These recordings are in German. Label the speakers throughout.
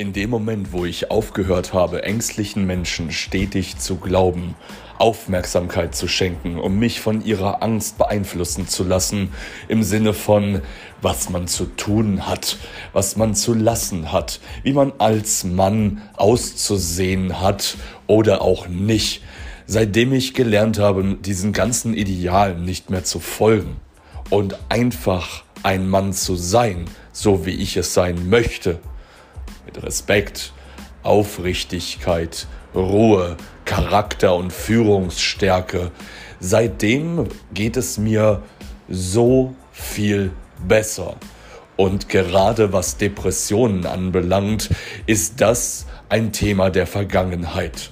Speaker 1: In dem Moment, wo ich aufgehört habe, ängstlichen Menschen stetig zu glauben, Aufmerksamkeit zu schenken, um mich von ihrer Angst beeinflussen zu lassen, im Sinne von, was man zu tun hat, was man zu lassen hat, wie man als Mann auszusehen hat oder auch nicht, seitdem ich gelernt habe, diesen ganzen Idealen nicht mehr zu folgen und einfach ein Mann zu sein, so wie ich es sein möchte, mit Respekt, Aufrichtigkeit, Ruhe, Charakter und Führungsstärke. Seitdem geht es mir so viel besser. Und gerade was Depressionen anbelangt, ist das ein Thema der Vergangenheit.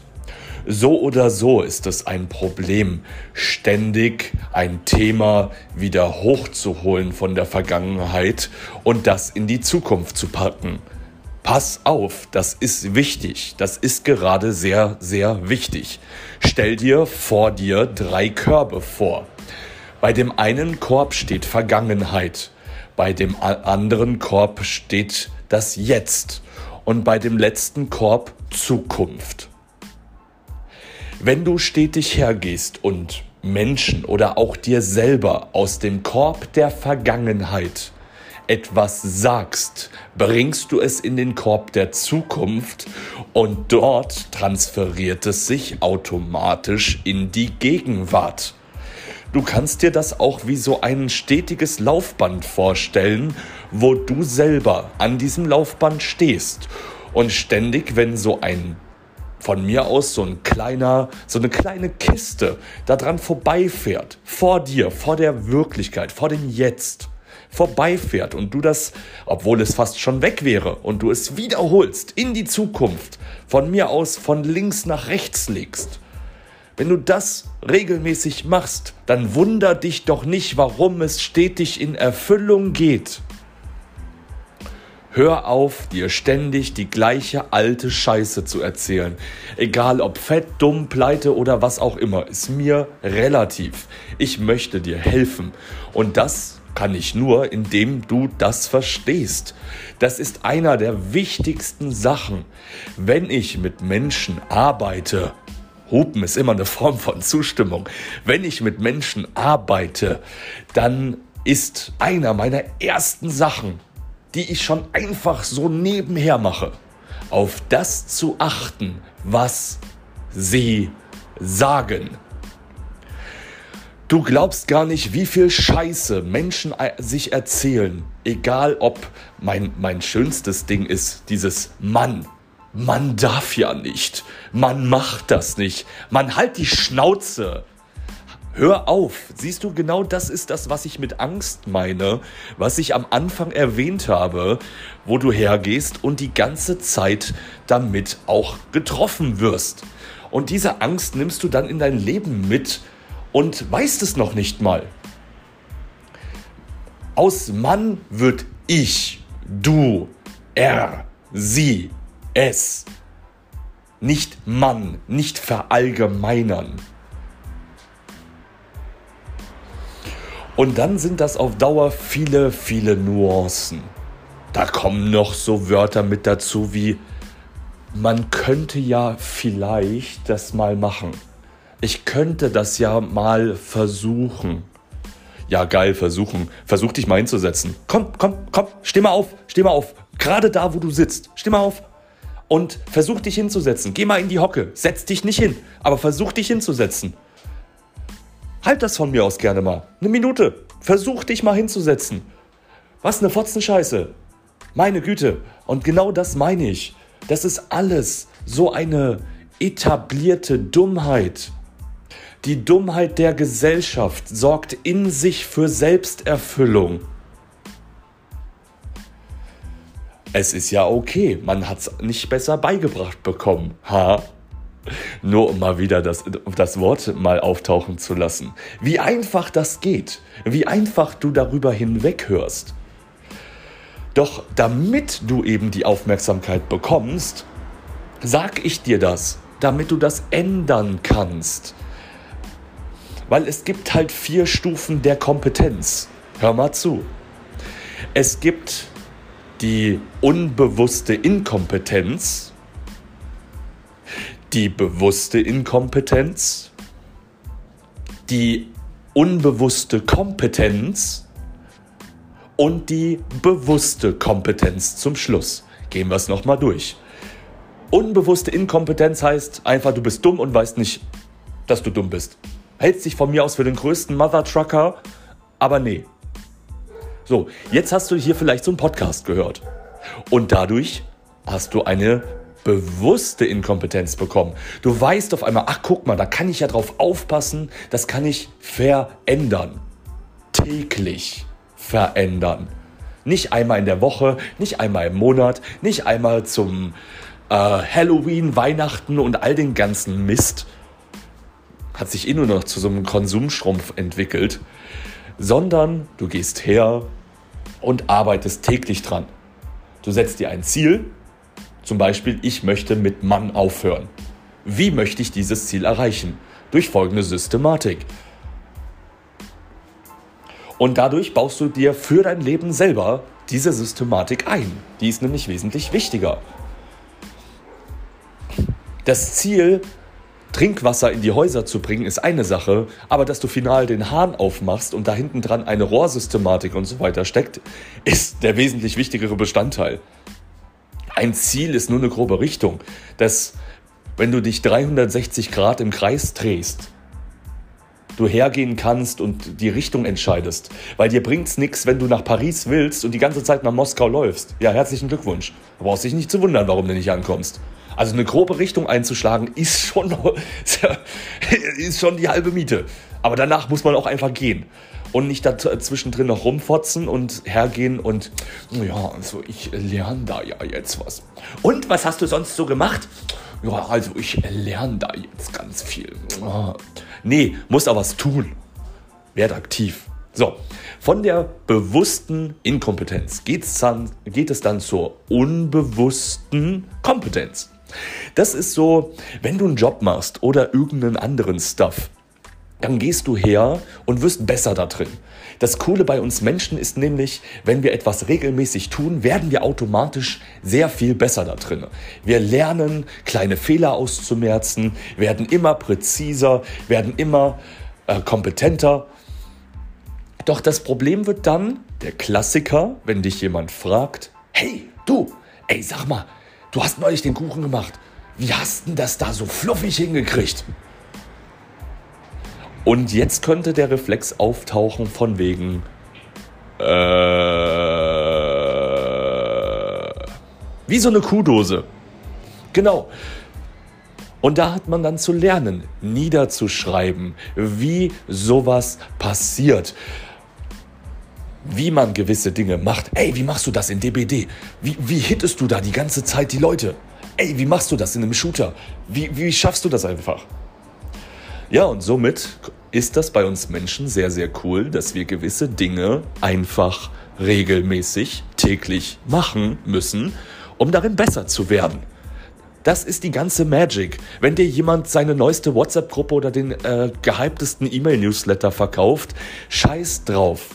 Speaker 1: So oder so ist es ein Problem, ständig ein Thema wieder hochzuholen von der Vergangenheit und das in die Zukunft zu packen. Pass auf, das ist wichtig. Das ist gerade sehr, sehr wichtig. Stell dir vor dir drei Körbe vor. Bei dem einen Korb steht Vergangenheit, bei dem anderen Korb steht das Jetzt und bei dem letzten Korb Zukunft. Wenn du stetig hergehst und Menschen oder auch dir selber aus dem Korb der Vergangenheit etwas sagst, bringst du es in den Korb der Zukunft und dort transferiert es sich automatisch in die Gegenwart. Du kannst dir das auch wie so ein stetiges Laufband vorstellen, wo du selber an diesem Laufband stehst und ständig, wenn so ein von mir aus so ein kleiner, so eine kleine Kiste daran vorbeifährt, vor dir, vor der Wirklichkeit, vor dem Jetzt, vorbeifährt und du das, obwohl es fast schon weg wäre, und du es wiederholst in die Zukunft, von mir aus von links nach rechts legst, wenn du das regelmäßig machst, dann wunder dich doch nicht, warum es stetig in Erfüllung geht. Hör auf, dir ständig die gleiche alte Scheiße zu erzählen. Egal ob fett, dumm, pleite oder was auch immer, ist mir relativ. Ich möchte dir helfen. Und das kann ich nur, indem du das verstehst. Das ist einer der wichtigsten Sachen. Wenn ich mit Menschen arbeite, Hupen ist immer eine Form von Zustimmung. Wenn ich mit Menschen arbeite, dann ist einer meiner ersten Sachen, die ich schon einfach so nebenher mache, auf das zu achten, was sie sagen. Du glaubst gar nicht, wie viel Scheiße Menschen sich erzählen. Egal ob mein, mein schönstes Ding ist dieses Mann. Man darf ja nicht. Man macht das nicht. Man halt die Schnauze. Hör auf. Siehst du, genau das ist das, was ich mit Angst meine, was ich am Anfang erwähnt habe, wo du hergehst und die ganze Zeit damit auch getroffen wirst. Und diese Angst nimmst du dann in dein Leben mit und weißt es noch nicht mal. Aus Mann wird ich, du, er, sie, es. Nicht Mann, nicht verallgemeinern. Und dann sind das auf Dauer viele, viele Nuancen. Da kommen noch so Wörter mit dazu wie, man könnte ja vielleicht das mal machen ich könnte das ja mal versuchen. Ja, geil, versuchen. Versuch dich mal hinzusetzen. Komm, komm, komm, steh mal auf, steh mal auf. Gerade da, wo du sitzt. Steh mal auf. Und versuch dich hinzusetzen. Geh mal in die Hocke. Setz dich nicht hin, aber versuch dich hinzusetzen. Halt das von mir aus gerne mal. Eine Minute. Versuch dich mal hinzusetzen. Was eine Fotzenscheiße. Meine Güte. Und genau das meine ich. Das ist alles so eine etablierte Dummheit. Die Dummheit der Gesellschaft sorgt in sich für Selbsterfüllung. Es ist ja okay, man hat es nicht besser beigebracht bekommen, ha? Nur um mal wieder das, das Wort mal auftauchen zu lassen. Wie einfach das geht, wie einfach du darüber hinweghörst. Doch damit du eben die Aufmerksamkeit bekommst, sag ich dir das, damit du das ändern kannst. Weil es gibt halt vier Stufen der Kompetenz. Hör mal zu. Es gibt die unbewusste Inkompetenz, die bewusste Inkompetenz, die unbewusste Kompetenz und die bewusste Kompetenz zum Schluss. Gehen wir es nochmal durch. Unbewusste Inkompetenz heißt einfach, du bist dumm und weißt nicht, dass du dumm bist. Hältst dich von mir aus für den größten Mother Trucker, aber nee. So, jetzt hast du hier vielleicht so einen Podcast gehört. Und dadurch hast du eine bewusste Inkompetenz bekommen. Du weißt auf einmal, ach guck mal, da kann ich ja drauf aufpassen, das kann ich verändern. Täglich verändern. Nicht einmal in der Woche, nicht einmal im Monat, nicht einmal zum äh, Halloween, Weihnachten und all den ganzen Mist. Hat sich eh nur noch zu so einem Konsumschrumpf entwickelt. Sondern du gehst her und arbeitest täglich dran. Du setzt dir ein Ziel, zum Beispiel, ich möchte mit Mann aufhören. Wie möchte ich dieses Ziel erreichen? Durch folgende Systematik. Und dadurch baust du dir für dein Leben selber diese Systematik ein. Die ist nämlich wesentlich wichtiger. Das Ziel, Trinkwasser in die Häuser zu bringen, ist eine Sache, aber dass du final den Hahn aufmachst und da hinten dran eine Rohrsystematik und so weiter steckt, ist der wesentlich wichtigere Bestandteil ein Ziel ist nur eine grobe Richtung. Dass, wenn du dich 360 Grad im Kreis drehst, du hergehen kannst und die Richtung entscheidest. Weil dir bringt es nichts, wenn du nach Paris willst und die ganze Zeit nach Moskau läufst. Ja, herzlichen Glückwunsch. Du brauchst dich nicht zu wundern, warum du nicht ankommst. Also eine grobe Richtung einzuschlagen ist schon, ist schon die halbe Miete. Aber danach muss man auch einfach gehen und nicht dazwischendrin noch rumfotzen und hergehen und ja, also ich lerne da ja jetzt was. Und was hast du sonst so gemacht? Ja, also ich lerne da jetzt ganz viel. Nee, muss aber was tun. Werd aktiv. So, von der bewussten Inkompetenz geht's dann, geht es dann zur unbewussten Kompetenz. Das ist so, wenn du einen Job machst oder irgendeinen anderen Stuff, dann gehst du her und wirst besser da drin. Das Coole bei uns Menschen ist nämlich, wenn wir etwas regelmäßig tun, werden wir automatisch sehr viel besser da drin. Wir lernen, kleine Fehler auszumerzen, werden immer präziser, werden immer äh, kompetenter. Doch das Problem wird dann, der Klassiker, wenn dich jemand fragt, hey, du, ey, sag mal, du hast neulich den Kuchen gemacht. Wie hast denn das da so fluffig hingekriegt? Und jetzt könnte der Reflex auftauchen von wegen, äh, wie so eine Kuhdose. Genau. Und da hat man dann zu lernen, niederzuschreiben, wie sowas passiert. Wie man gewisse Dinge macht. Ey, wie machst du das in DBD? Wie, wie hittest du da die ganze Zeit die Leute? Ey, wie machst du das in einem Shooter? Wie, wie schaffst du das einfach? Ja, und somit ist das bei uns Menschen sehr, sehr cool, dass wir gewisse Dinge einfach regelmäßig täglich machen müssen, um darin besser zu werden. Das ist die ganze Magic. Wenn dir jemand seine neueste WhatsApp-Gruppe oder den äh, gehyptesten E-Mail-Newsletter verkauft, scheiß drauf.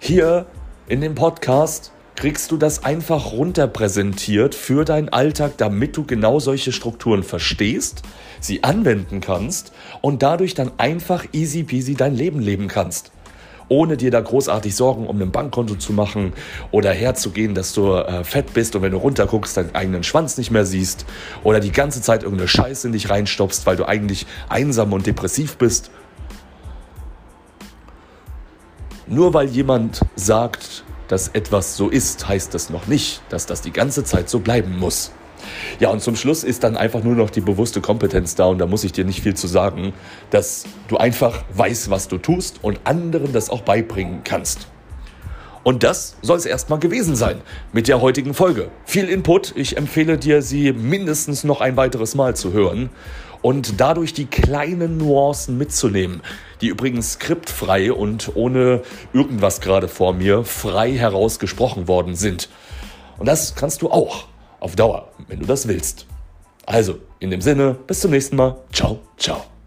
Speaker 1: Hier in dem Podcast kriegst du das einfach runterpräsentiert für deinen Alltag, damit du genau solche Strukturen verstehst, sie anwenden kannst und dadurch dann einfach easy peasy dein Leben leben kannst. Ohne dir da großartig Sorgen um ein Bankkonto zu machen oder herzugehen, dass du äh, fett bist und wenn du runterguckst, deinen eigenen Schwanz nicht mehr siehst oder die ganze Zeit irgendeine Scheiße in dich reinstopfst, weil du eigentlich einsam und depressiv bist. Nur weil jemand sagt, dass etwas so ist, heißt das noch nicht, dass das die ganze Zeit so bleiben muss. Ja, und zum Schluss ist dann einfach nur noch die bewusste Kompetenz da und da muss ich dir nicht viel zu sagen, dass du einfach weißt, was du tust und anderen das auch beibringen kannst. Und das soll es erstmal gewesen sein mit der heutigen Folge. Viel Input, ich empfehle dir, sie mindestens noch ein weiteres Mal zu hören und dadurch die kleinen Nuancen mitzunehmen, die übrigens skriptfrei und ohne irgendwas gerade vor mir frei herausgesprochen worden sind. Und das kannst du auch auf Dauer, wenn du das willst. Also, in dem Sinne, bis zum nächsten Mal. Ciao, ciao.